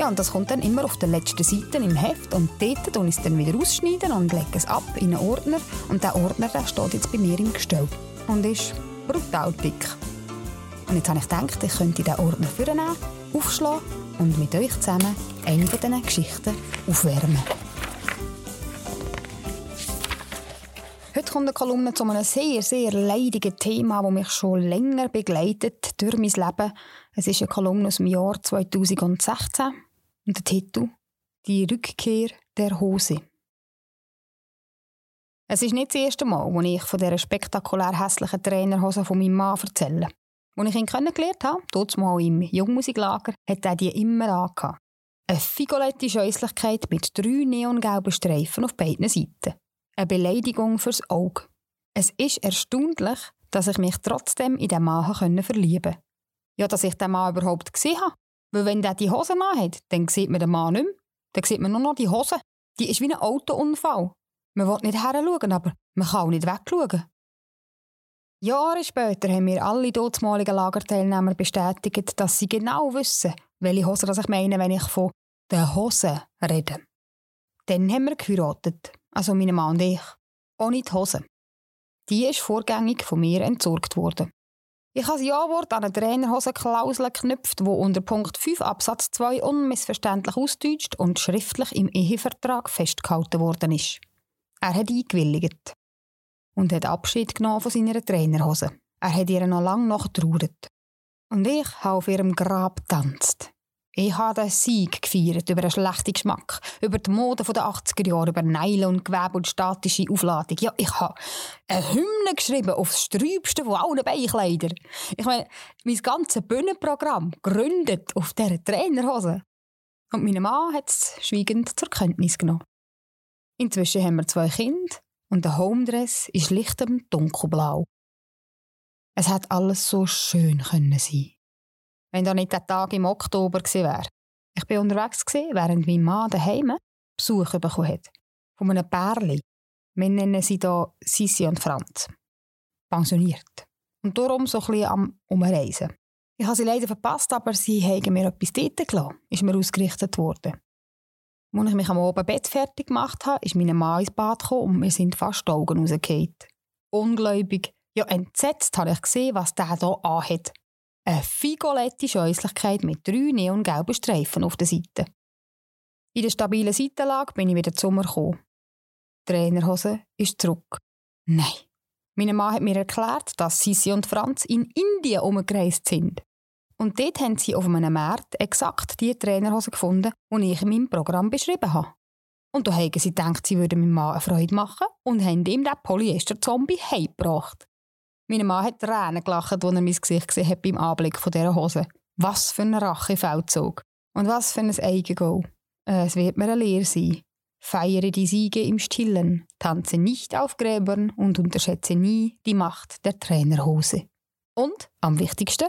Ja, und das kommt dann immer auf der letzten Seite im Heft und dort und es dann wieder ausschneiden und lege es ab in einen Ordner und der Ordner der steht jetzt bei mir im Gestell und ist brutal dick. Und jetzt habe ich gedacht, ich könnte diesen Ordner vornehmen, aufschlagen und mit euch zusammen eine von diesen Geschichten aufwärmen. Heute kommt eine Kolumne zu einem sehr, sehr leidigen Thema, das mich schon länger begleitet durch mein Leben. Es ist eine Kolumne aus dem Jahr 2016 und der Titel Die Rückkehr der Hose. Es ist nicht das erste Mal, als ich von dieser spektakulär hässlichen Trainerhose von meinem Mann erzähle. Als ich ihn kennengelernt habe, dort mal im Jungmusiklager, hat er die immer angehabt. Eine figolette Scheußlichkeit mit drei neongelben Streifen auf beiden Seiten. Eine Beleidigung fürs Auge. Es ist erstaunlich, dass ich mich trotzdem in den Mann verlieben konnte. Ja, dass ich den Mann überhaupt gesehen habe. Weil wenn der die Hose hat, dann sieht man den Mann nicht mehr. Dann sieht man nur noch die Hose. Die ist wie ein Autounfall. Man will nicht heranschauen, aber man kann auch nicht wegschauen. Jahre später haben mir alle dortmaligen Lagerteilnehmer bestätigt, dass sie genau wissen, welche Hose ich meine, wenn ich von der Hose rede. Dann haben wir geheiratet, also meine Mann und ich. Ohne die Hose. Die ist vorgängig von mir entsorgt worden. Ich habe das Ja-Wort an eine Trainerhosenklausel geknüpft, wo unter Punkt 5 Absatz 2 unmissverständlich ausdeutscht und schriftlich im Ehevertrag festgehalten worden ist. Er hat eingewilligt und hat Abschied genommen von seiner Trainerhose. Er hat ihr noch lange noch getrauert. Und ich habe auf ihrem Grab getanzt. Ich habe den Sieg gefeiert über einen schlechten Geschmack, über die Mode der 80er Jahre, über Nylon, Gewebe und statische Aufladung. Ja, ich habe eine Hymne geschrieben auf das Sträubste von allen Beinkleidern. Ich meine, mein ganzes Bühnenprogramm gründet auf dieser Trainerhose. Und mein Mann hat es schweigend zur Kenntnis genommen. Inzwischen haben wir zwei Kinder und der Homedress ist lichtem dunkelblau. Es hat alles so schön können sein wenn da nicht der Tag im Oktober gewesen wäre. Ich war unterwegs, gewesen, während mein Mann daheim Besuch bekommen hat. Von einem Pärli. Wir nennen sie hier Sissi und Franz. Pensioniert. Und darum so ein bisschen am Umreisen. Ich habe sie leider verpasst, aber sie haben mir etwas dort gelassen. Ist mir ausgerichtet worden. Als ich mich am oben Bett fertig gemacht habe, ist mein Mann ins Bad gekommen und mir sind fast die Augen rausgefallen. Ungläubig, ja entsetzt habe ich gesehen, was der hier anhat. Eine figolette Scheußlichkeit mit drei neongelben Streifen auf der Seite. In der stabilen Seitenlage bin ich wieder zum Sommer gekommen. Die Trainerhose ist zurück. Nein. Mein Mann hat mir erklärt, dass Sissi und Franz in Indien umgereist sind. Und dort haben sie auf einem Markt exakt die Trainerhose gefunden, die ich in meinem Programm beschrieben habe. Und da haben sie gedacht, sie würden meinem Mann eine Freude machen und haben ihm den Polyester-Zombie heimgebracht. Mein Mann hat Tränen gelacht, als er mein Gesicht gesehen hat beim Anblick von dieser Hose. Was für ein Rachefeldzug. Und was für ein Eigengoal. Äh, es wird mir eine Lehre sein. Feiere die Siege im Stillen, tanze nicht auf Gräbern und unterschätze nie die Macht der Trainerhose. Und, am wichtigsten,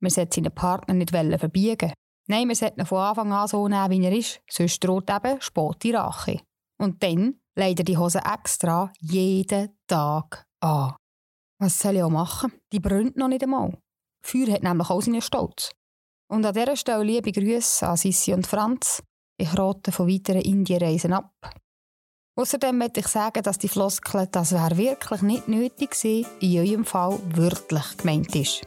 wir sollten seinen Partner nicht verbiegen. Nein, wir sollten ihn von Anfang an so nehmen, wie er ist, sonst droht eben späte Rache. Und dann leider die Hose extra jeden Tag an. Was soll ich auch machen? Die brennt noch nicht einmal. Feuer hat nämlich auch seinen Stolz. Und an dieser Stelle liebe Grüße an Sissi und Franz. Ich rate von weiteren Indienreisen ab. Außerdem möchte ich sagen, dass die Floskel «Das wäre wirklich nicht nötig gewesen» in eurem Fall wörtlich gemeint ist.